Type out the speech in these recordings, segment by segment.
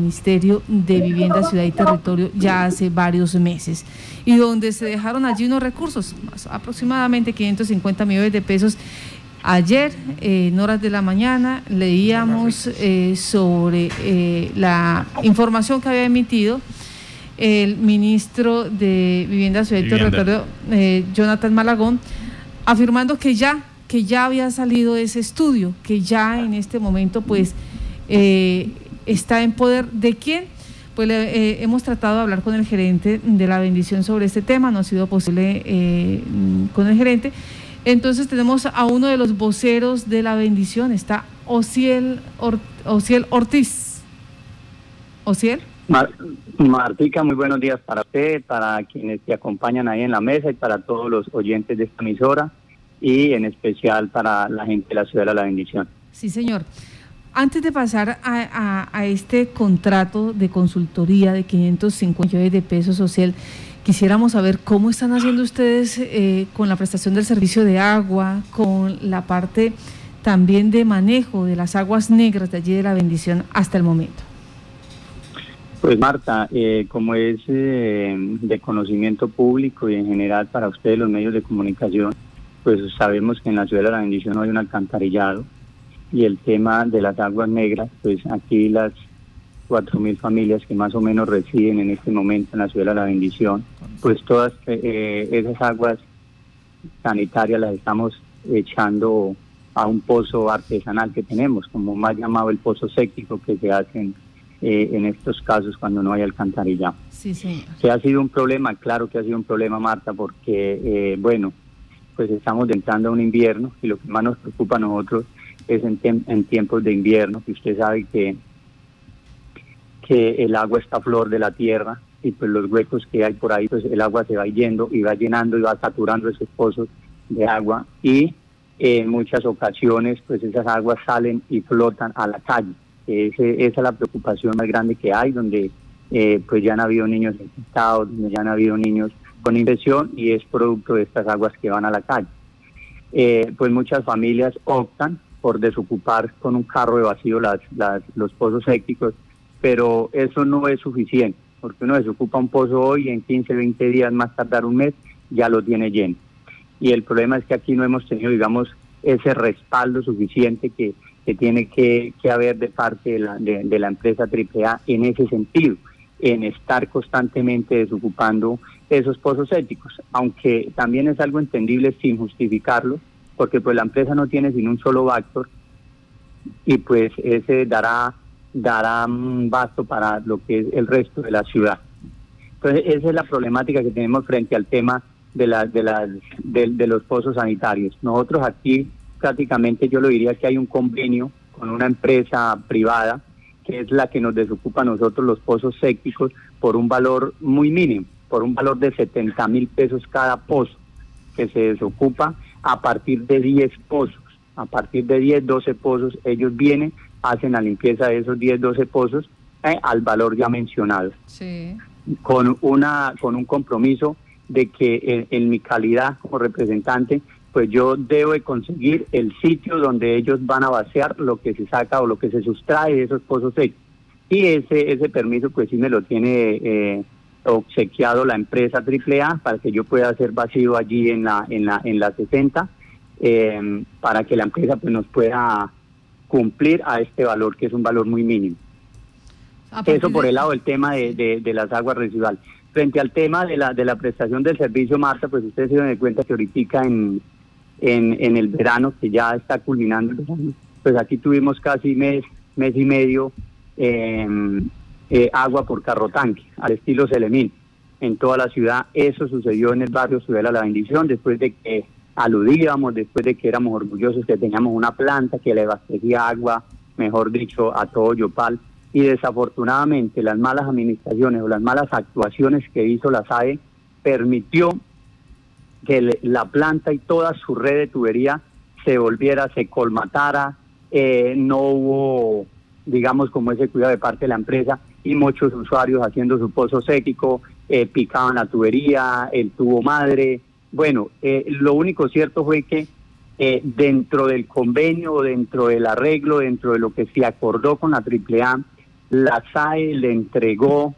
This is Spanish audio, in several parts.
Ministerio de Vivienda, Ciudad y Territorio ya hace varios meses y donde se dejaron allí unos recursos, aproximadamente 550 millones de pesos. Ayer, eh, en horas de la mañana, leíamos eh, sobre eh, la información que había emitido el ministro de Vivienda, Ciudad y Territorio, Jonathan Malagón, afirmando que ya, que ya había salido ese estudio, que ya en este momento, pues, está en poder de quién. Pues eh, hemos tratado de hablar con el gerente de la bendición sobre este tema, no ha sido posible eh, con el gerente. Entonces tenemos a uno de los voceros de la bendición, está Ociel, Ortiz. Ociel. Martica, muy buenos días para usted, para quienes te acompañan ahí en la mesa y para todos los oyentes de esta emisora y en especial para la gente de la ciudad de la bendición. Sí, señor. Antes de pasar a, este contrato de consultoría de 550 millones de pesos social, quisiéramos saber cómo están haciendo ustedes eh, con la prestación del servicio de agua, con la parte también de manejo de las aguas negras de allí de la bendición hasta el momento. Pues Marta, eh, como es eh, de conocimiento público y en general para ustedes los medios de comunicación, pues sabemos que en la ciudad de la bendición hay un alcantarillado y el tema de las aguas negras, pues aquí las 4.000 familias que más o menos residen en este momento en la ciudad de la bendición, pues todas eh, esas aguas sanitarias las estamos echando a un pozo artesanal que tenemos, como más llamado el pozo séptico que se hacen eh, en estos casos cuando no hay alcantarillado. Sí, sí. Que ha sido un problema, claro que ha sido un problema, Marta, porque, eh, bueno, pues estamos entrando a un invierno y lo que más nos preocupa a nosotros es en, tiempos de invierno, que usted sabe que, que el agua está flor de la tierra y pues los huecos que hay por ahí, pues el agua se va yendo y va llenando y va saturando esos pozos de agua y en muchas ocasiones pues esas aguas salen y flotan a la calle. esa es la preocupación más grande que hay, donde eh, pues ya han habido niños infectados, donde ya han habido niños con infección y es producto de estas aguas que van a la calle. Eh, pues muchas familias optan por desocupar con un carro de vacío las, los pozos sépticos, pero eso no es suficiente, porque uno desocupa un pozo hoy en 15, 20 días más tardar un mes ya lo tiene lleno. Y el problema es que aquí no hemos tenido, digamos, ese respaldo suficiente que, que tiene que, haber de parte de la, de, la empresa AAA en ese sentido, en estar constantemente desocupando esos pozos sépticos, aunque también es algo entendible sin justificarlo, porque pues la empresa no tiene sino un solo Vactor y pues ese dará dará un basto para lo que es el resto de la ciudad. Entonces esa es la problemática que tenemos frente al tema de, la, de, las de, los pozos sanitarios. Nosotros aquí prácticamente yo lo diría que hay un convenio con una empresa privada que es la que nos desocupa a nosotros los pozos sépticos por un valor muy mínimo, por un valor de 70 mil pesos cada pozo que se desocupa a partir de 10 pozos. A partir de 10, 12 pozos, ellos vienen, hacen la limpieza de esos 10, 12 pozos eh, al valor ya mencionado. Con, una, con un compromiso de que en, mi calidad como representante, pues yo debo de conseguir el sitio donde ellos van a vaciar lo que se saca o lo que se sustrae de esos pozos secos. Y ese, ese permiso pues sí me lo tiene eh, obsequiado la empresa AAA para que yo pueda hacer vacío allí en la en la en la 60 eh, para que la empresa pues nos pueda cumplir a este valor que es un valor muy mínimo. Eso por el lado del tema de, de, las aguas residuales. Frente al tema de la de la prestación del servicio Marta, pues ustedes se dan cuenta que ahorita en, en, en el verano, que ya está culminando pues aquí tuvimos casi mes, mes y medio eh, eh, agua por carro tanque, al estilo Selemín, en toda la ciudad. Eso sucedió en el barrio Ciudad La Bendición, después de que aludíamos, después de que éramos orgullosos que teníamos una planta que le abastecía agua, mejor dicho, a todo Yopal. Y desafortunadamente las malas administraciones o las malas actuaciones que hizo la SAE permitió que la planta y toda su red de tubería se volviera, se colmatara, eh, no hubo, digamos, como ese cuidado de parte de la empresa y muchos usuarios haciendo su pozo séquico, eh, picaban la tubería, el tubo madre. Bueno, eh, lo único cierto fue que eh, dentro del convenio, dentro del arreglo, dentro de lo que se acordó con la AAA, la SAE le entregó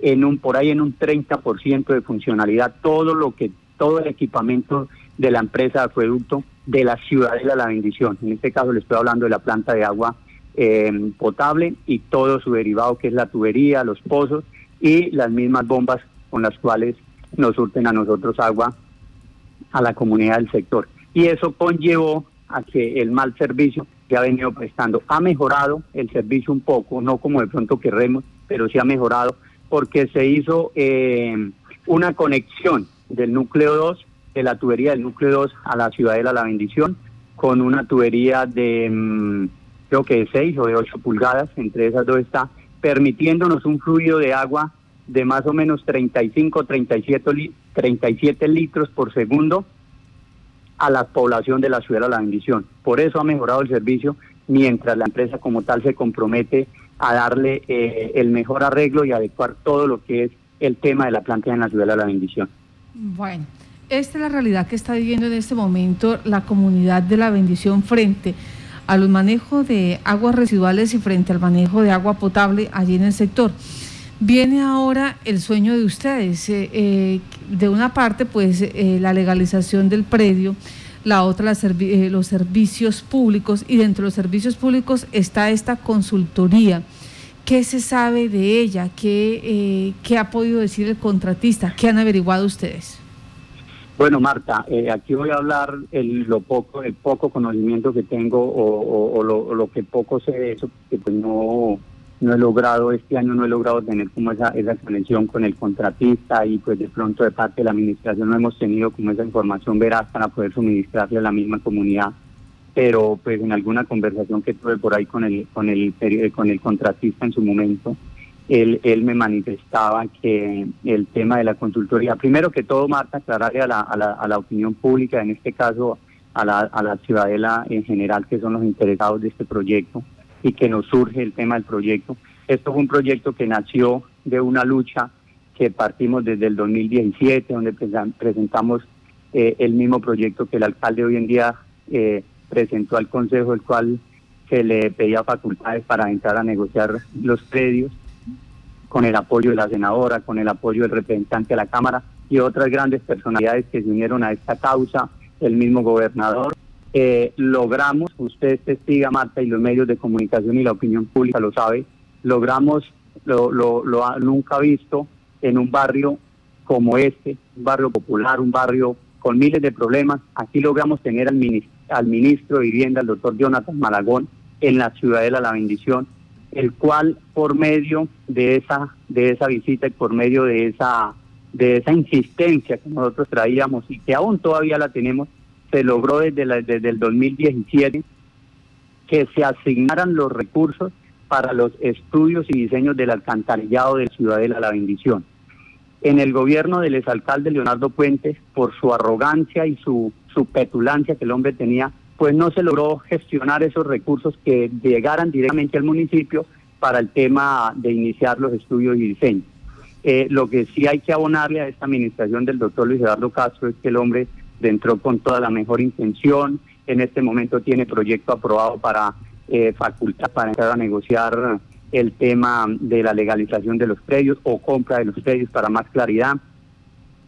en un por ahí en un 30% de funcionalidad todo lo que todo el equipamiento de la empresa de acueducto de la Ciudadela La Bendición. En este caso le estoy hablando de la planta de agua eh, potable y todo su derivado que es la tubería, los pozos y las mismas bombas con las cuales nos surten a nosotros agua a la comunidad del sector. Y eso conllevó a que el mal servicio que ha venido prestando ha mejorado el servicio un poco, no como de pronto queremos, pero sí ha mejorado porque se hizo eh, una conexión del núcleo 2, de la tubería del núcleo 2 a la Ciudadela La Bendición, con una tubería de mm, creo que de 6 o de 8 pulgadas, entre esas dos está, permitiéndonos un fluido de agua de más o menos 35, 37, 37 litros por segundo a la población de la ciudad de la bendición. Por eso ha mejorado el servicio, mientras la empresa como tal se compromete a darle eh, el mejor arreglo y adecuar todo lo que es el tema de la planta en la ciudad de la bendición. Bueno, esta es la realidad que está viviendo en este momento la comunidad de la bendición frente los manejos de aguas residuales y frente al manejo de agua potable allí en el sector. Viene ahora el sueño de ustedes. Eh, eh, de una parte, pues eh, la legalización del predio, la otra los servicios públicos y dentro de los servicios públicos está esta consultoría. ¿Qué se sabe de ella? ¿Qué, qué ha podido decir el contratista? ¿Qué han averiguado ustedes? Bueno, Marta, aquí voy a hablar el, lo poco, el poco conocimiento que tengo o, lo, lo, que poco sé de eso, que pues no, no he logrado, este año no he logrado tener como esa, esa conexión con el contratista y pues de pronto de parte de la administración no hemos tenido como esa información veraz para poder suministrarle a la misma comunidad. Pero pues en alguna conversación que tuve por ahí con el, con el, con el contratista en su momento, él, él me manifestaba que el tema de la consultoría, primero que todo, Marta, aclararle a la, a la, opinión pública, en este caso a la, a la ciudadela en general, que son los interesados de este proyecto, y que nos surge el tema del proyecto. Esto fue un proyecto que nació de una lucha que partimos desde el 2017, donde presentamos eh, el mismo proyecto que el alcalde hoy en día eh, presentó al Consejo, el cual se le pedía facultades para entrar a negociar los predios, con el apoyo de la senadora, con el apoyo del representante de la Cámara y otras grandes personalidades que se unieron a esta causa, el mismo gobernador eh, logramos, usted testiga, Marta, y los medios de comunicación y la opinión pública lo sabe, logramos lo, lo, lo nunca visto en un barrio como este, un barrio popular, un barrio con miles de problemas. Aquí logramos tener al ministro, al ministro de Vivienda, el doctor Jonathan Malagón, en la Ciudadela La Bendición, el cual por medio de esa, de esa visita y por medio de esa, de esa insistencia que nosotros traíamos y que aún todavía la tenemos, se logró desde, desde el 2017 que se asignaran los recursos para los estudios y diseños del alcantarillado de Ciudadela La Bendición. En el gobierno del exalcalde Leonardo Puentes, por su arrogancia y su, su petulancia que el hombre tenía, pues no se logró gestionar esos recursos que llegaran directamente al municipio para el tema de iniciar los estudios y diseños. Eh, lo que sí hay que abonarle a esta administración del doctor Luis Eduardo Castro es que el hombre entró con toda la mejor intención. En este momento tiene proyecto aprobado para eh, facultad para entrar a negociar el tema de la legalización de los predios o compra de los predios para más claridad.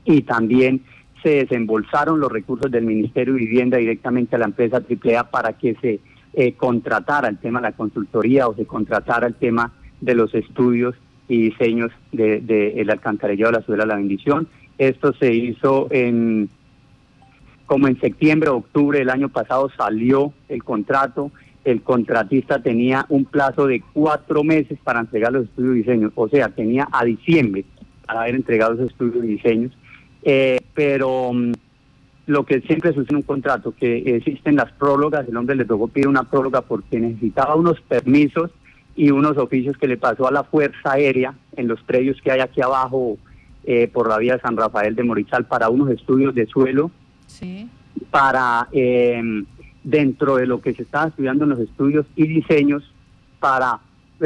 Y también se desembolsaron los recursos del Ministerio de Vivienda directamente a la empresa AAA para que se eh, contratara el tema de la consultoría o se contratara el tema de los estudios y diseños de, el alcantarillado de la ciudad de la bendición. Esto se hizo en como en septiembre o octubre del año pasado salió el contrato, el contratista tenía un plazo de cuatro meses para entregar los estudios y diseños, o sea, tenía a diciembre para haber entregado esos estudios y diseños, eh, pero mm, lo que siempre sucede en un contrato, que existen las prólogas, el hombre le tocó pedir una próloga porque necesitaba unos permisos y unos oficios que le pasó a la Fuerza Aérea en los predios que hay aquí abajo eh, por la vía de San Rafael de Morizal para unos estudios de suelo para, em, dentro de lo que se estaba estudiando en los estudios y diseños, para eh,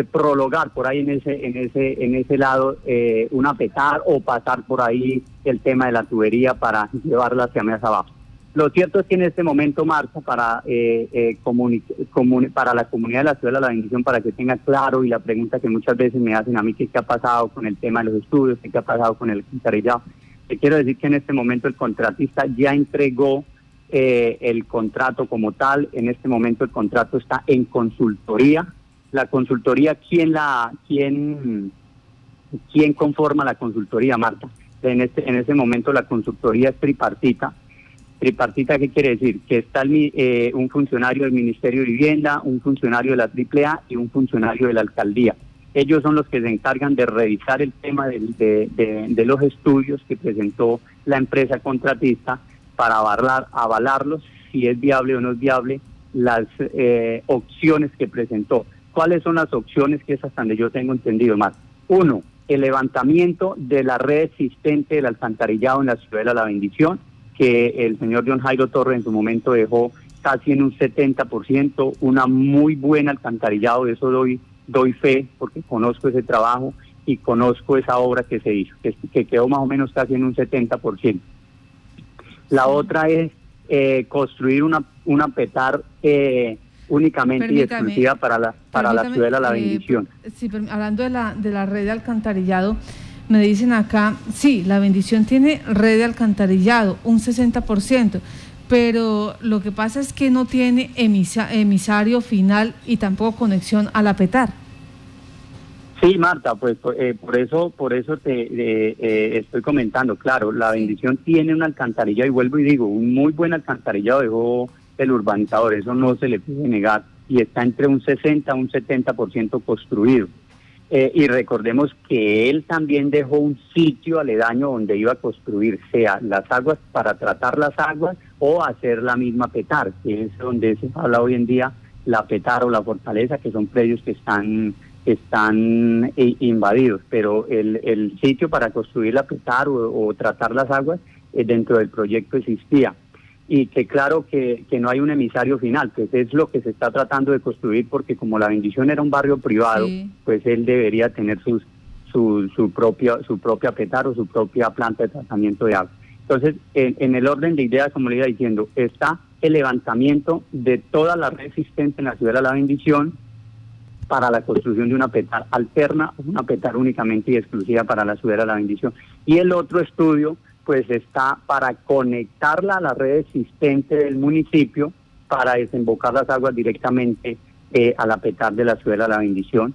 prologar por ahí en ese, en ese, en ese lado eh, una petar o pasar por ahí el tema de la tubería para llevarla hacia más abajo. Lo cierto es que en este momento, Marta, para, eh, eh para la comunidad de la ciudad de la bendición, para que tenga claro y la pregunta que muchas veces me hacen a mí, qué ha pasado con el tema de los estudios, qué ha pasado con el alcantarillado. Te quiero decir que en este momento el contratista ya entregó eh, el contrato como tal. En este momento el contrato está en consultoría. La consultoría, ¿quién la, quién, quién conforma la consultoría, Marta? En este, en este momento la consultoría es tripartita Tripartita, ¿qué quiere decir? Que está eh, un funcionario del Ministerio de Vivienda, un funcionario de la AAA y un funcionario de la alcaldía. Ellos son los que se encargan de revisar el tema de, los estudios que presentó la empresa contratista para avalar, avalarlos, si es viable o no es viable, las eh, opciones que presentó. ¿Cuáles son las opciones que es hasta donde yo tengo entendido más? Uno, el levantamiento de la red existente del alcantarillado en la ciudad de La Bendición que el señor John Jairo Torres en su momento dejó casi en un 70%, una muy buena alcantarillado, de eso doy, doy fe porque conozco ese trabajo y conozco esa obra que se hizo, que, quedó más o menos casi en un 70%. La otra es eh, construir una, una petar eh, únicamente y exclusiva para la, para la ciudad de la eh, bendición. sí, hablando de la, de la red de alcantarillado, me dicen acá, sí, la bendición tiene red de alcantarillado, un 60%, pero lo que pasa es que no tiene emisario final y tampoco conexión a la PETAR. Sí, Marta, pues eh, por eso, por eso te eh, estoy comentando. Claro, la bendición tiene un alcantarillado y vuelvo y digo, un muy buen alcantarillado dejó el urbanizador, eso no se le puede negar y está entre un 60 a un 70% construido. Eh, y recordemos que él también dejó un sitio aledaño donde iba a construir, sea las aguas para tratar las aguas o hacer la misma petar, que es donde se habla hoy en día la petar o la fortaleza, que son predios que están están eh, invadidos, pero el, el sitio para construir la petar o, tratar las aguas eh, dentro del proyecto existía y que claro que, que, no hay un emisario final, pues es lo que se está tratando de construir porque como la bendición era un barrio privado, pues él debería tener sus, su, su, propia, su propia petar o su propia planta de tratamiento de agua. Entonces, en, el orden de ideas, como le iba diciendo, está el levantamiento de toda la red existente en la ciudad de la bendición para la construcción de una petar alterna una petar únicamente y exclusiva para la ciudad de la bendición. Y el otro estudio pues está para conectarla a la red existente del municipio para desembocar las aguas directamente eh, a la petar de la ciudad de la bendición,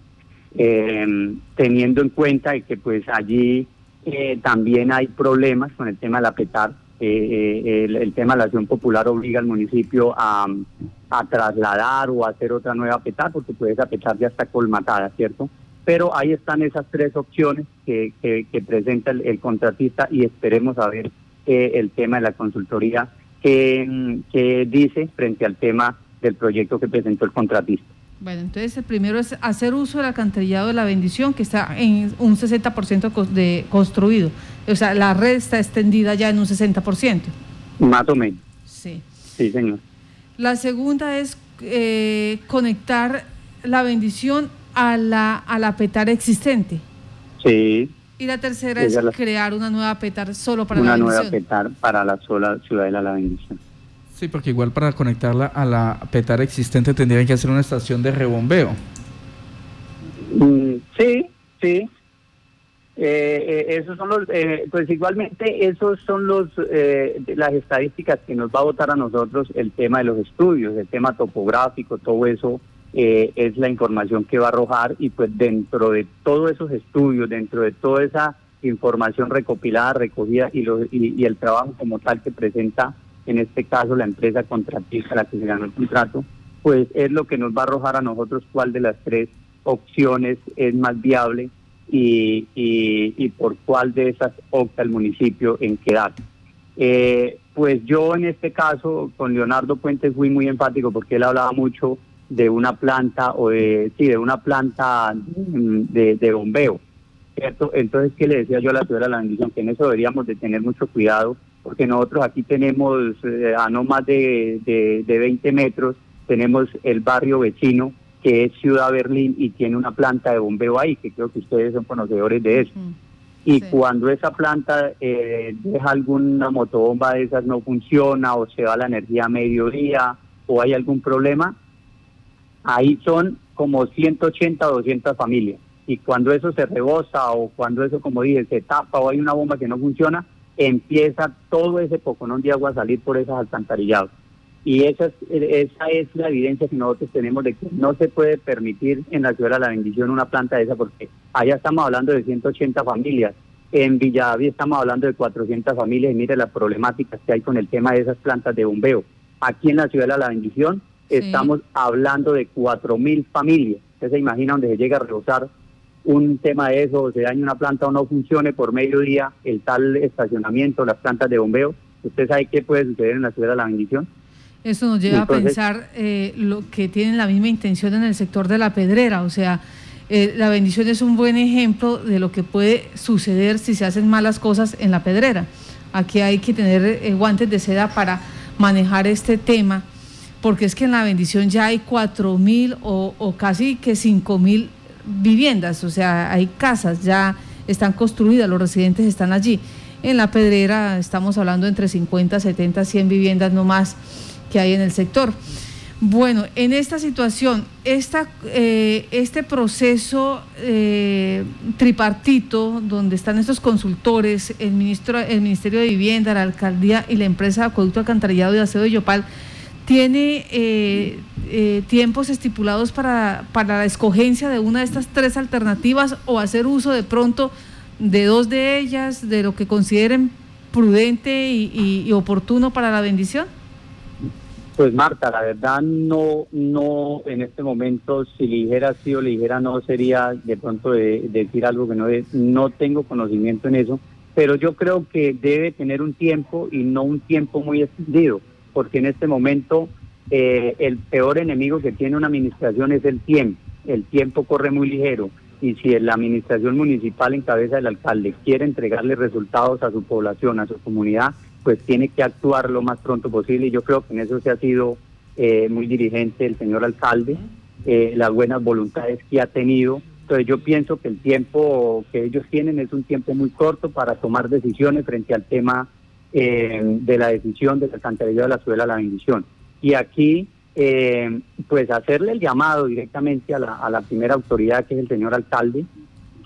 em, teniendo en cuenta que pues allí eh, también hay problemas con el tema de la petar, eh, el, tema de la acción popular obliga al municipio a, trasladar o a hacer otra nueva petar, porque pues esa petar ya está colmatada, ¿cierto? Pero ahí están esas tres opciones que, presenta el, contratista y esperemos a ver eh, el tema de la consultoría que, dice frente al tema del proyecto que presentó el contratista. Bueno, entonces el primero es hacer uso del alcantarillado de la bendición, que está en un 60% de construido. O sea, la red está extendida ya en un 60%. Más o menos. Sí. Sí, señor. La segunda es eh, conectar la bendición a la, a la PETAR existente. Sí. Y la tercera es crear una nueva PETAR solo para la bendición. Una nueva PETAR para la sola ciudad de la bendición. Sí, porque igual para conectarla a la PETAR existente tendrían que hacer una estación de rebombeo. Mm, sí, sí. Eh, eh, esos son los, eh, pues igualmente esos son los las estadísticas que nos va a votar a nosotros el tema de los estudios, el tema topográfico, todo eso eh, es la información que va a arrojar y pues dentro de todos esos estudios, dentro de toda esa información recopilada, recogida y, y, el trabajo como tal que presenta en este caso la empresa contratista, la que se ganó el contrato, pues es lo que nos va a arrojar a nosotros cuál de las tres opciones es más viable y, y, por cuál de esas opta el municipio en quedar. Eh, pues yo en este caso con Leonardo Puentes fui muy enfático porque él hablaba mucho de una planta o de, sí, de una planta de, bombeo. ¿cierto? Entonces, ¿qué le decía yo a la ciudad de la bendición? Que en eso deberíamos de tener mucho cuidado, porque nosotros aquí tenemos eh, a no más de, de, 20 metros, tenemos el barrio vecino, que es Ciudad Berlín, y tiene una planta de bombeo ahí, que creo que ustedes son conocedores de eso. y cuando esa planta eh, deja alguna motobomba de esas no funciona o se va la energía a mediodía o hay algún problema, ahí son como 180 o 200 familias. Y cuando eso se rebosa o cuando eso, como dije, se tapa o hay una bomba que no funciona, empieza todo ese poconón de agua a salir por esas alcantarillados. Y esa es, esa es la evidencia que nosotros tenemos de que no se puede permitir en la ciudad de la bendición una planta de esa, porque allá estamos hablando de 180 familias, en Villadaví estamos hablando de 400 familias, y mire las problemáticas que hay con el tema de esas plantas de bombeo. Aquí en la ciudad de la bendición estamos hablando de 4.000 familias. Usted se imagina donde se llega a rebosar un tema de eso, se daña una planta o no funcione por mediodía, el tal estacionamiento, las plantas de bombeo. ¿Usted sabe qué puede suceder en la ciudad de la bendición? Eso nos lleva a pensar eh, lo que tienen la misma intención en el sector de la pedrera, o sea, eh, la bendición es un buen ejemplo de lo que puede suceder si se hacen malas cosas en la pedrera. Aquí hay que tener eh, guantes de seda para manejar este tema, porque es que en la bendición ya hay cuatro mil o, casi que cinco mil viviendas, o sea, hay casas ya están construidas, los residentes están allí. En la pedrera estamos hablando entre 50, 70, 100 viviendas no más que hay en el sector. Bueno, en esta situación, esta, eh, este proceso eh, tripartito, donde están estos consultores, el, ministro, el Ministerio de Vivienda, la Alcaldía y la empresa de Acueducto Alcantarillado de Aseo de Yopal, ¿tiene eh, tiempos estipulados para, para la escogencia de una de estas tres alternativas o hacer uso de pronto de dos de ellas, de lo que consideren prudente y oportuno para la bendición? Pues Marta, la verdad no, no en este momento, si ligera sí o ligera no, sería de pronto de, decir algo que no es, no tengo conocimiento en eso, pero yo creo que debe tener un tiempo y no un tiempo muy extendido, porque en este momento eh, el peor enemigo que tiene una administración es el tiempo, el tiempo corre muy ligero y si la administración municipal en cabeza del alcalde quiere entregarle resultados a su población, a su comunidad, pues tiene que actuar lo más pronto posible y yo creo que en eso se ha sido eh, muy dirigente el señor alcalde, eh, las buenas voluntades que ha tenido. Entonces yo pienso que el tiempo que ellos tienen es un tiempo muy corto para tomar decisiones frente al tema eh, de la decisión de la alcantarilla de la ciudad de la bendición. Y aquí, pues hacerle el llamado directamente a la, a la primera autoridad, que es el señor alcalde,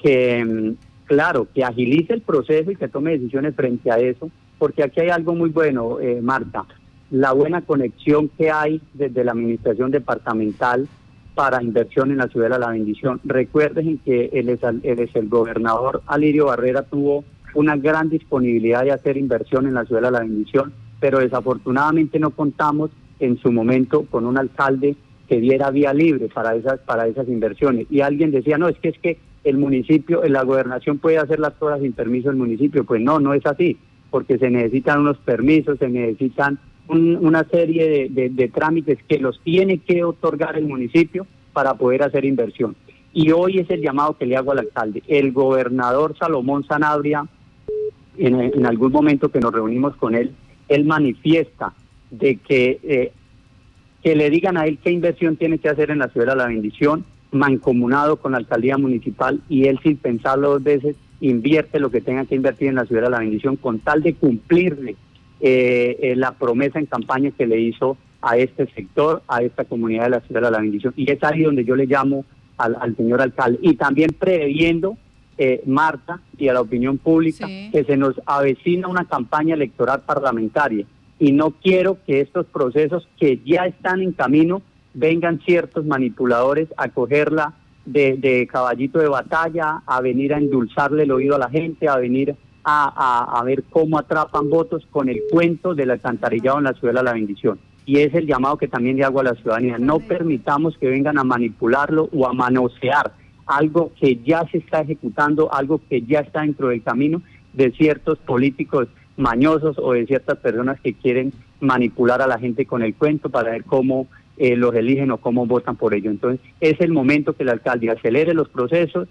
que, claro, que agilice el proceso y que tome decisiones frente a eso, porque aquí hay algo muy bueno, eh, Marta, la buena conexión que hay desde la administración departamental para inversión en la ciudad de la bendición. Recuerden que el, el, el gobernador Alirio Barrera tuvo una gran disponibilidad de hacer inversión en la ciudad de la bendición, pero desafortunadamente no contamos en su momento con un alcalde que diera vía libre para esas para esas inversiones. Y alguien decía, no, es que es que el municipio, la gobernación puede hacer las cosas sin permiso del municipio. Pues no, no es así porque se necesitan unos permisos, se necesitan una serie de, trámites que los tiene que otorgar el municipio para poder hacer inversión. Y hoy es el llamado que le hago al alcalde. El gobernador Salomón Sanabria, en, algún momento que nos reunimos con él, él manifiesta de que, eh, que le digan a él qué inversión tiene que hacer en la ciudad de la bendición, mancomunado con la alcaldía municipal, y él sin pensarlo dos veces invierte lo que tenga que invertir en la ciudad de la bendición con tal de cumplirle eh, eh, la promesa en campaña que le hizo a este sector, a esta comunidad de la ciudad de la bendición. Y es ahí donde yo le llamo al, señor alcalde. Y también previendo, eh, Marta, y a la opinión pública, que se nos avecina una campaña electoral parlamentaria. Y no quiero que estos procesos que ya están en camino vengan ciertos manipuladores a cogerla de, caballito de batalla, a venir a endulzarle el oído a la gente, a venir a, ver cómo atrapan votos con el cuento del alcantarillado en la ciudad de la bendición. Y es el llamado que también le hago a la ciudadanía. No permitamos que vengan a manipularlo o a manosear algo que ya se está ejecutando, algo que ya está dentro del camino de ciertos políticos mañosos o de ciertas personas que quieren manipular a la gente con el cuento para ver cómo eh, los eligen o cómo votan por ello. Entonces, es el momento que el alcalde acelere los procesos,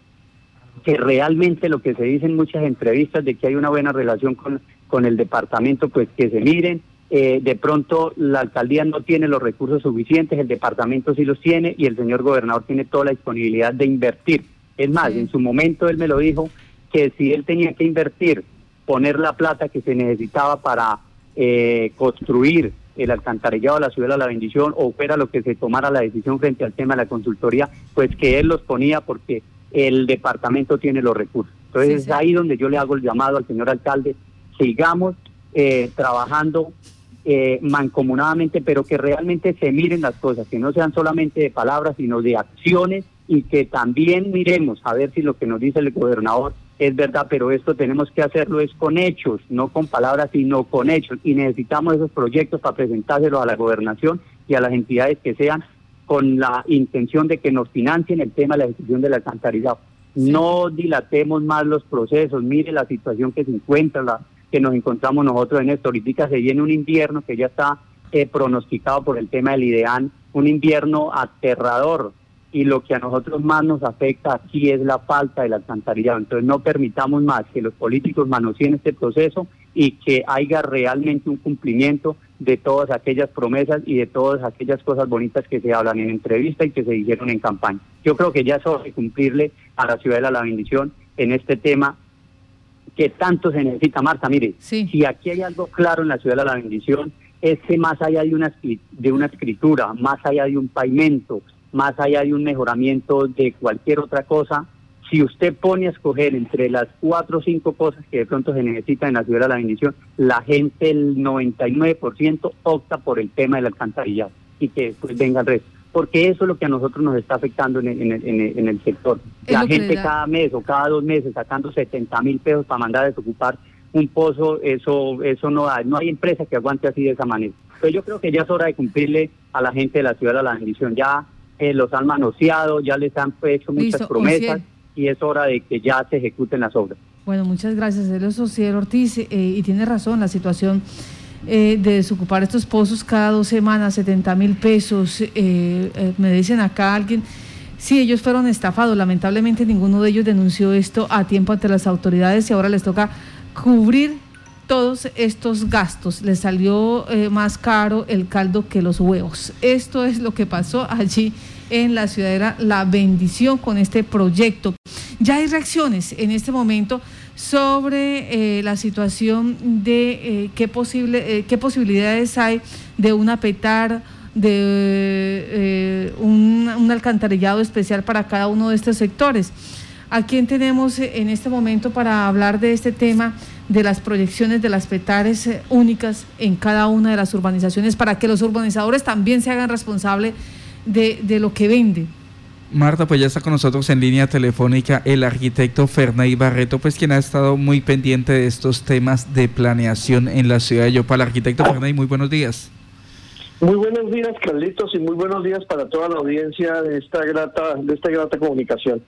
que realmente lo que se dice en muchas entrevistas de que hay una buena relación con, con el departamento, pues que se miren. Eh, de pronto la alcaldía no tiene los recursos suficientes, el departamento sí los tiene y el señor gobernador tiene toda la disponibilidad de invertir. Es más, en su momento él me lo dijo, que si él tenía que invertir, poner la plata que se necesitaba para eh, construir el alcantarillado de la ciudad de la bendición o fuera lo que se tomara la decisión frente al tema de la consultoría, pues que él los ponía porque el departamento tiene los recursos. Entonces es ahí donde yo le hago el llamado al señor alcalde, sigamos eh, trabajando eh, mancomunadamente, pero que realmente se miren las cosas, que no sean solamente de palabras, sino de acciones y que también miremos a ver si lo que nos dice el gobernador es verdad, pero esto tenemos que hacerlo es con hechos, no con palabras, sino con hechos. Y necesitamos esos proyectos para presentárselos a la gobernación y a las entidades que sean con la intención de que nos financien el tema de la ejecución del alcantarillado. No dilatemos más los procesos, mire la situación que se encuentra, la, que nos encontramos nosotros en esto. Ahorita se viene un invierno que ya está eh, pronosticado por el tema del IDEAN, un invierno aterrador, y lo que a nosotros más nos afecta aquí es la falta del alcantarillado. Entonces no permitamos más que los políticos manoseen este proceso y que haya realmente un cumplimiento de todas aquellas promesas y de todas aquellas cosas bonitas que se hablan en entrevista y que se dijeron en campaña. Yo creo que ya es hora de cumplirle a la ciudad de la bendición en este tema que tanto se necesita, Marta. Mire, si aquí hay algo claro en la ciudad de la bendición, es que más allá de una, de una escritura, más allá de un pavimento, más allá de un mejoramiento de cualquier otra cosa, si usted pone a escoger entre las cuatro o cinco cosas que de pronto se necesitan en la ciudad de la bendición, la gente, el 99% opta por el tema del alcantarillado y que después venga el resto. Porque eso es lo que a nosotros nos está afectando en el, sector. La gente cada mes o cada dos meses sacando 70 mil pesos para mandar a desocupar un pozo, eso eso no hay, no hay empresa que aguante así de esa manera. Pero yo creo que ya es hora de cumplirle a la gente de la ciudad de la bendición. Ya eh, los han manoseado, ya les han hecho muchas promesas y es hora de que ya se ejecuten las obras. Bueno, muchas gracias, el Sociedad Ortiz, eh, y tiene razón, la situación eh, de desocupar estos pozos cada dos semanas, 70 mil pesos, me dicen acá alguien, sí, ellos fueron estafados, lamentablemente ninguno de ellos denunció esto a tiempo ante las autoridades y ahora les toca cubrir todos estos gastos. Les salió más caro el caldo que los huevos. Esto es lo que pasó allí en la ciudadera La Bendición con este proyecto. Ya hay reacciones en este momento sobre eh, la situación de eh, qué, eh, qué posibilidades hay de una petar, de un, un, alcantarillado especial para cada uno de estos sectores. ¿A quién tenemos en este momento para hablar de este tema? de las proyecciones de las petares únicas en cada una de las urbanizaciones para que los urbanizadores también se hagan responsables de, lo que vende. Marta, pues ya está con nosotros en línea telefónica el arquitecto Fernay Barreto, pues quien ha estado muy pendiente de estos temas de planeación en la ciudad de Yopal. Arquitecto Fernay, muy buenos días. Muy buenos días, Carlitos, y muy buenos días para toda la audiencia de esta grata, de esta grata comunicación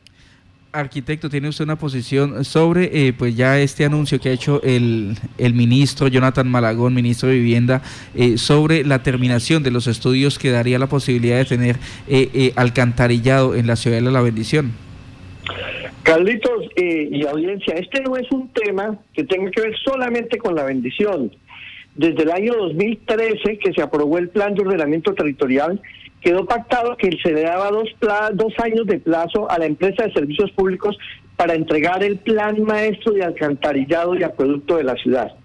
arquitecto, tiene usted una posición sobre eh, pues ya este anuncio que ha hecho el, el ministro Jonathan Malagón, ministro de Vivienda, eh, sobre la terminación de los estudios que daría la posibilidad de tener eh, alcantarillado en la ciudad de la bendición? Carlitos y audiencia, este no es un tema que tenga que ver solamente con la bendición. Desde el año 2013 que se aprobó el plan de ordenamiento territorial, quedó pactado que se le daba dos, dos años de plazo a la empresa de servicios públicos para entregar el plan maestro de alcantarillado y acueducto de la ciudad.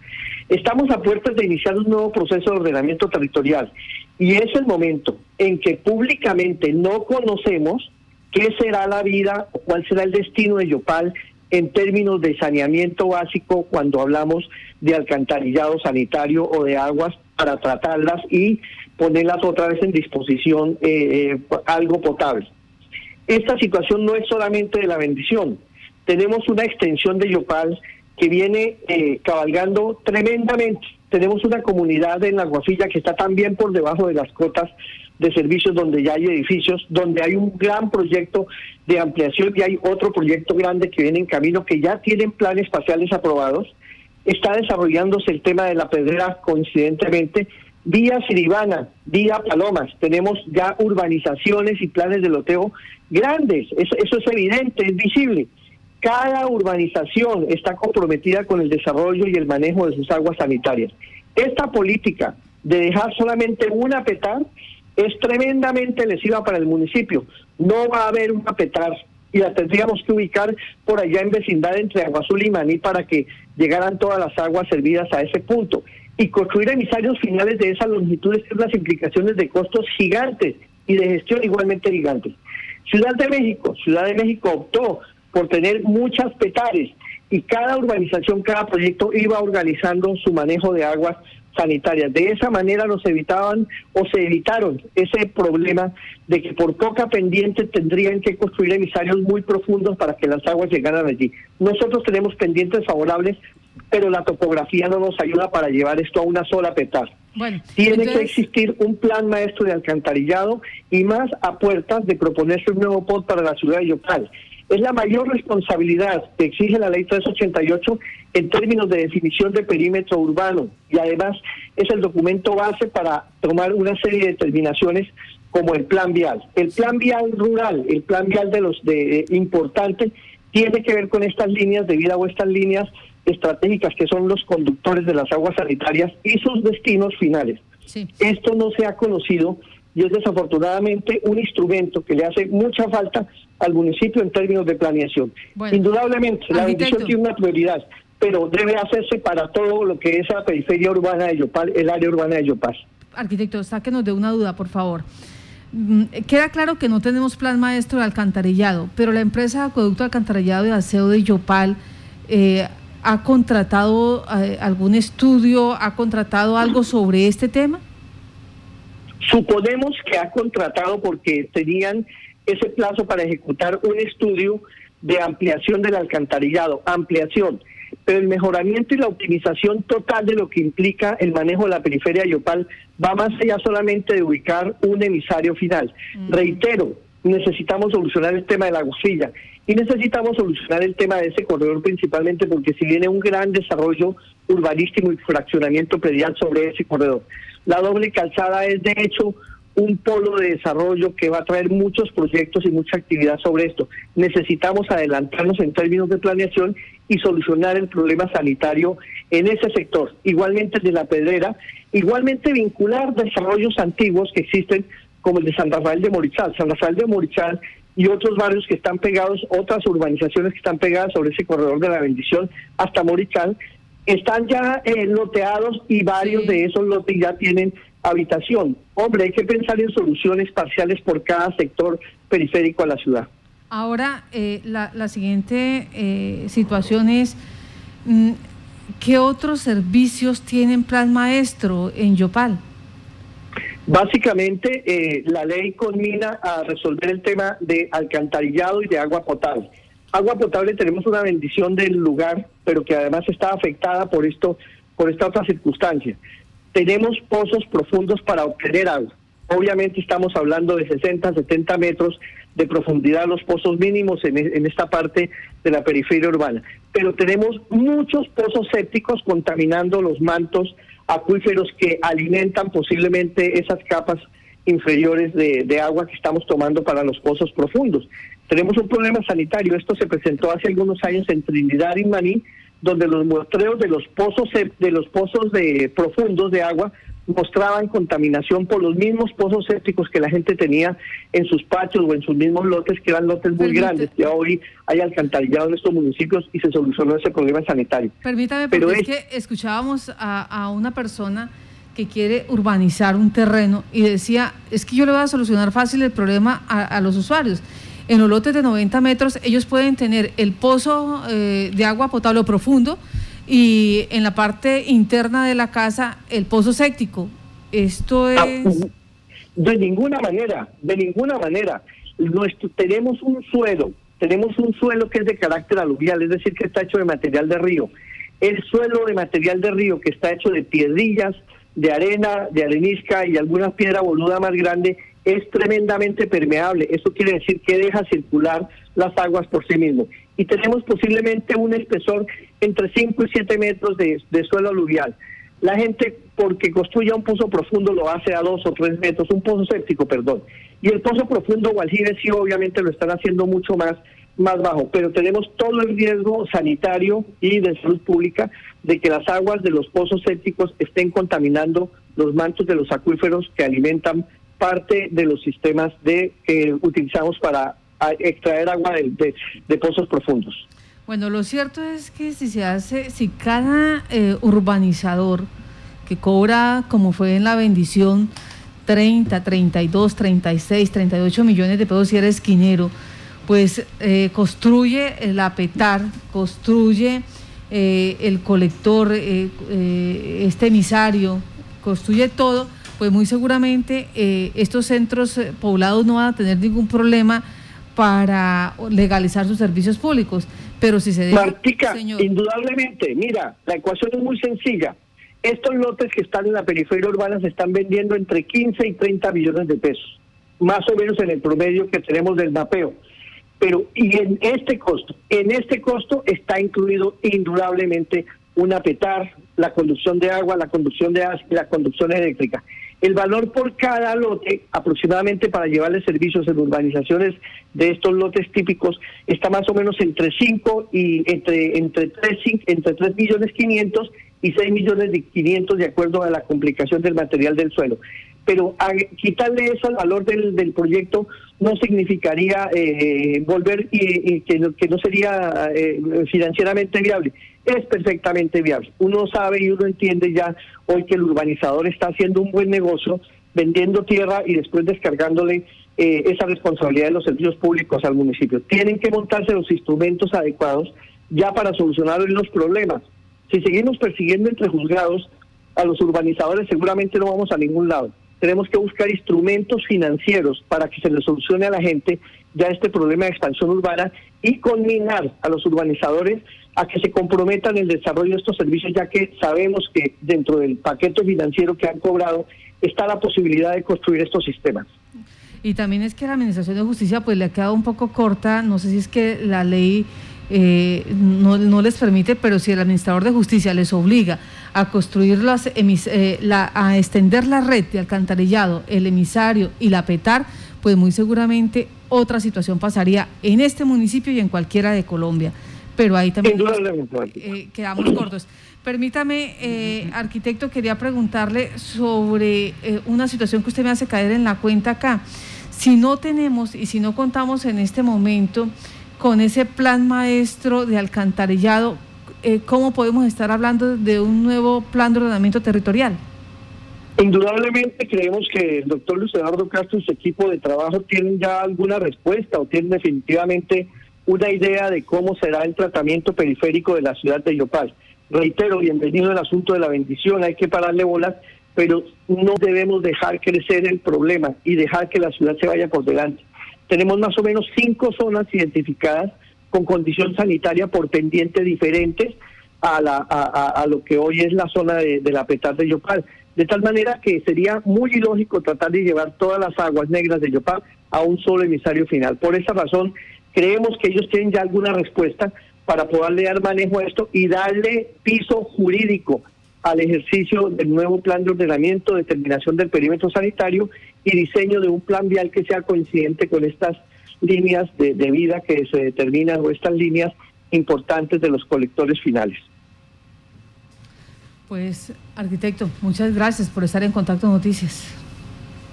Estamos a puertas de iniciar un nuevo proceso de ordenamiento territorial y es el momento en que públicamente no conocemos qué será la vida o cuál será el destino de Yopal en términos de saneamiento básico cuando hablamos de alcantarillado sanitario o de aguas para tratarlas y ponerlas otra vez en disposición eh, eh, algo potable. Esta situación no es solamente de la bendición. Tenemos una extensión de Yopal que viene eh, cabalgando tremendamente. Tenemos una comunidad en la Guafilla que está también por debajo de las cotas de servicios donde ya hay edificios, donde hay un gran proyecto de ampliación y hay otro proyecto grande que viene en camino que ya tienen planes espaciales aprobados. Está desarrollándose el tema de la pedrera coincidentemente Vía Siribana, vía Palomas, tenemos ya urbanizaciones y planes de loteo grandes, eso, eso es evidente, es visible. Cada urbanización está comprometida con el desarrollo y el manejo de sus aguas sanitarias. Esta política de dejar solamente una petar es tremendamente lesiva para el municipio. No va a haber una petar y la tendríamos que ubicar por allá en vecindad entre Agua y Maní para que llegaran todas las aguas servidas a ese punto. Y construir emisarios finales de esas longitudes tiene las implicaciones de costos gigantes y de gestión igualmente gigantes. Ciudad de México, Ciudad de México optó por tener muchas petares y cada urbanización, cada proyecto iba organizando su manejo de aguas sanitarias. De esa manera nos evitaban o se evitaron ese problema de que por poca pendiente tendrían que construir emisarios muy profundos para que las aguas llegaran allí. Nosotros tenemos pendientes favorables, pero la topografía no nos ayuda para llevar esto a una sola petar. Tiene que existir un plan maestro de alcantarillado y más a puertas de proponerse un nuevo POT para la ciudad de Yopal. Es la mayor responsabilidad que exige la ley 388 en términos de definición de perímetro urbano y además es el documento base para tomar una serie de determinaciones como el plan vial. El plan vial rural, el plan vial de los de importante tiene que ver con estas líneas de vida o estas líneas estratégicas que son los conductores de las aguas sanitarias y sus destinos finales. Esto no se ha conocido y es desafortunadamente un instrumento que le hace mucha falta al municipio en términos de planeación. Indudablemente, la bendición tiene una prioridad, pero debe hacerse para todo lo que es la periferia urbana de Yopal, el área urbana de Yopal. Arquitecto, sáquenos de una duda, por favor. Mm, queda claro que no tenemos plan maestro de alcantarillado, pero la empresa de acueducto alcantarillado y aseo de Yopal eh, ha contratado eh, algún estudio, ha contratado algo sobre este tema. Suponemos que ha contratado porque tenían ese plazo para ejecutar un estudio de ampliación del alcantarillado, ampliación, pero el mejoramiento y la optimización total de lo que implica el manejo de la periferia Yopal va más allá solamente de ubicar un emisario final. Mm. Reitero, necesitamos solucionar el tema de la gusilla y necesitamos solucionar el tema de ese corredor principalmente porque si viene un gran desarrollo urbanístico y fraccionamiento predial sobre ese corredor. La doble calzada es de hecho un polo de desarrollo que va a traer muchos proyectos y mucha actividad sobre esto. Necesitamos adelantarnos en términos de planeación y solucionar el problema sanitario en ese sector. Igualmente de la pedrera, igualmente vincular desarrollos antiguos que existen como el de San Rafael de Morichal. San Rafael de Morichal y otros barrios que están pegados, otras urbanizaciones que están pegadas sobre ese corredor de la bendición hasta Morichal, están ya eh, loteados y varios de esos lotes ya tienen habitación. Hombre, hay que pensar en soluciones parciales por cada sector periférico a la ciudad. Ahora, eh, la, la, siguiente eh, situación es, mm, ¿qué otros servicios tienen plan maestro en Yopal? Básicamente, eh, la ley conmina a resolver el tema de alcantarillado y de agua potable. Agua potable tenemos una bendición del lugar, pero que además está afectada por esto, por esta otra circunstancia. Tenemos pozos profundos para obtener agua. Obviamente estamos hablando de 60, 70 metros de profundidad los pozos mínimos en, en, esta parte de la periferia urbana. Pero tenemos muchos pozos sépticos contaminando los mantos acuíferos que alimentan posiblemente esas capas inferiores de, agua que estamos tomando para los pozos profundos. Tenemos un problema sanitario, esto se presentó hace algunos años en Trinidad y Maní, donde los muestreos de los pozos de los pozos de profundos de agua mostraban contaminación por los mismos pozos sépticos que la gente tenía en sus patios o en sus mismos lotes, que eran lotes muy grandes. Ya hoy hay alcantarillado en estos municipios y se solucionó ese problema sanitario. Permítame, porque Pero es, que escuchábamos a, una persona que quiere urbanizar un terreno y decía, es que yo le voy a solucionar fácil el problema a, los usuarios. En los lotes de 90 metros ellos pueden tener el pozo eh, de agua potable profundo, y en la parte interna de la casa el pozo séptico. Esto ah, es... De ninguna manera, de ninguna manera. Nuestro, tenemos un suelo, tenemos un suelo que es de carácter aluvial, es decir, que está hecho de material de río. El suelo de material de río que está hecho de piedrillas, de arena, de arenisca y alguna piedra boluda más grande es tremendamente permeable. Eso quiere decir que deja circular las aguas por sí mismo. Y tenemos posiblemente un espesor entre 5 y 7 metros de, suelo aluvial. La gente, porque construya un pozo profundo, lo hace a 2 o 3 metros, un pozo séptico, perdón. Y el pozo profundo o sí, obviamente lo están haciendo mucho más, más bajo, pero tenemos todo el riesgo sanitario y de salud pública de que las aguas de los pozos sépticos estén contaminando los mantos de los acuíferos que alimentan parte de los sistemas de que utilizamos para extraer agua de, pozos profundos. Bueno, lo cierto es que si se hace, si cada eh, urbanizador que cobra, como fue en la bendición, 30, 32, 36, 38 millones de pesos si era esquinero, pues eh, construye el apetar, construye eh, el colector, este emisario, construye todo, pues muy seguramente estos centros poblados no van a tener ningún problema para legalizar sus servicios públicos. Pero si se deja, indudablemente, mira, la ecuación es muy sencilla. Estos lotes que están en la periferia urbana se están vendiendo entre 15 y 30 millones de pesos, más o menos en el promedio que tenemos del mapeo. Pero, y en este costo, en este costo está incluido indudablemente una petar, la conducción de agua, la conducción de gas y la conducción eléctrica. El valor por cada lote, aproximadamente para llevarle servicios en urbanizaciones de estos lotes típicos, está más o menos entre 5 y entre entre 3, entre 3 millones 500 y 6 millones de 500 de acuerdo a la complicación del material del suelo. Pero quitarle eso al valor del, del proyecto no significaría eh, volver y, que, no, que, no, sería eh, financieramente viable. Es perfectamente viable. Uno sabe y uno entiende ya hoy que el urbanizador está haciendo un buen negocio vendiendo tierra y después descargándole eh, esa responsabilidad de los servicios públicos al municipio. Tienen que montarse los instrumentos adecuados ya para solucionar los problemas. Si seguimos persiguiendo entre juzgados a los urbanizadores, seguramente no vamos a ningún lado. Tenemos que buscar instrumentos financieros para que se le solucione a la gente ya este problema de expansión urbana y conminar a los urbanizadores a que se comprometan en el desarrollo de estos servicios, ya que sabemos que dentro del paquete financiero que han cobrado está la posibilidad de construir estos sistemas. Y también es que la Administración de Justicia pues le ha quedado un poco corta, no sé si es que la ley eh, no, les permite, pero si el administrador de justicia les obliga a construir las eh, a extender la red de alcantarillado, el emisario y la petar, pues muy seguramente otra situación pasaría en este municipio y en cualquiera de Colombia. Pero ahí también eh, quedamos cortos. Permítame, arquitecto, quería preguntarle sobre una situación que usted me hace caer en la cuenta acá. Si no tenemos y si no contamos en este momento con ese plan maestro de alcantarillado, eh, ¿cómo podemos estar hablando de un nuevo plan de ordenamiento territorial? Indudablemente creemos que el doctor Luis Eduardo Castro y su equipo de trabajo tienen ya alguna respuesta o tienen definitivamente una idea de cómo será el tratamiento periférico de la ciudad de Yopal. Reitero, bienvenido al asunto de la bendición, hay que pararle bolas, pero no debemos dejar crecer el problema y dejar que la ciudad se vaya por delante. Tenemos más o menos cinco zonas identificadas con condición sanitaria por pendiente diferentes a, la, a, lo que hoy es la zona de, la Petar de Yopal. De tal manera que sería muy ilógico tratar de llevar todas las aguas negras de Yopal a un solo emisario final. Por esa razón, creemos que ellos tienen ya alguna respuesta para poderle dar manejo a esto y darle piso jurídico al ejercicio del nuevo plan de ordenamiento, determinación del perímetro sanitario y diseño de un plan vial que sea coincidente con estas líneas de, vida que se determinan o estas líneas importantes de los colectores finales. Pues, arquitecto, muchas gracias por estar en Contacto Noticias.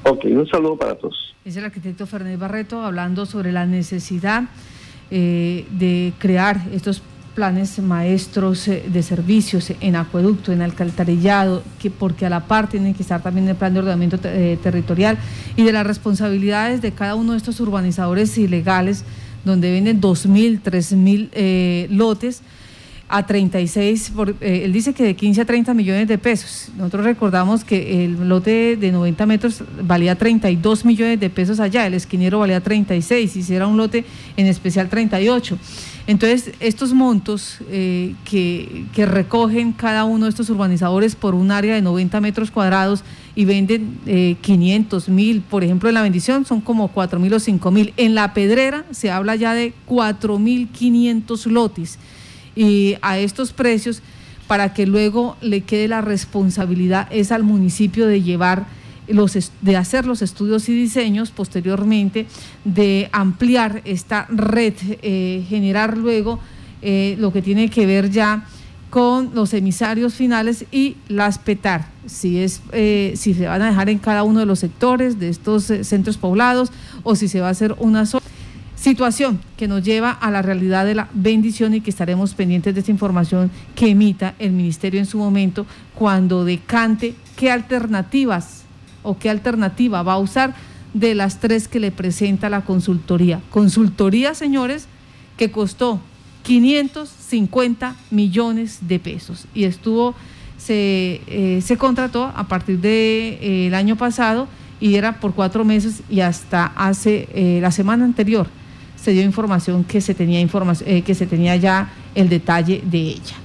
Ok, un saludo para todos. Es el arquitecto Fernández Barreto hablando sobre la necesidad eh, de crear estos planes maestros eh, de servicios en acueducto, en alcantarillado, que porque a la par tienen que estar también el plan de ordenamiento eh, territorial y de las responsabilidades de cada uno de estos urbanizadores ilegales, donde venden 2.000, 3.000 eh, lotes a 36, por, eh, él dice que de 15 a 30 millones de pesos. Nosotros recordamos que el lote de 90 metros valía 32 millones de pesos allá, el esquinero valía 36, y si era un lote en especial 38. Entonces, estos montos eh, que, recogen cada uno de estos urbanizadores por un área de 90 metros cuadrados y venden eh, 500 mil, por ejemplo, en la bendición son como 4 mil o 5 mil. En la pedrera se habla ya de 4 mil 500 lotes y a estos precios para que luego le quede la responsabilidad es al municipio de llevar de hacer los estudios y diseños posteriormente, de ampliar esta red, eh, generar luego eh, lo que tiene que ver ya con los emisarios finales y las PETAR, si, es, eh, si se van a dejar en cada uno de los sectores de estos centros poblados o si se va a hacer una sola Situación que nos lleva a la realidad de la bendición y que estaremos pendientes de esta información que emita el Ministerio en su momento cuando decante qué alternativas o qué alternativa va a usar de las tres que le presenta la consultoría. Consultoría, señores, que costó 550 millones de pesos y estuvo, se, eh, se contrató a partir del de, eh, año pasado y era por cuatro meses y hasta hace eh, la semana anterior se dio información que se tenía información, que se tenía ya el detalle de ella.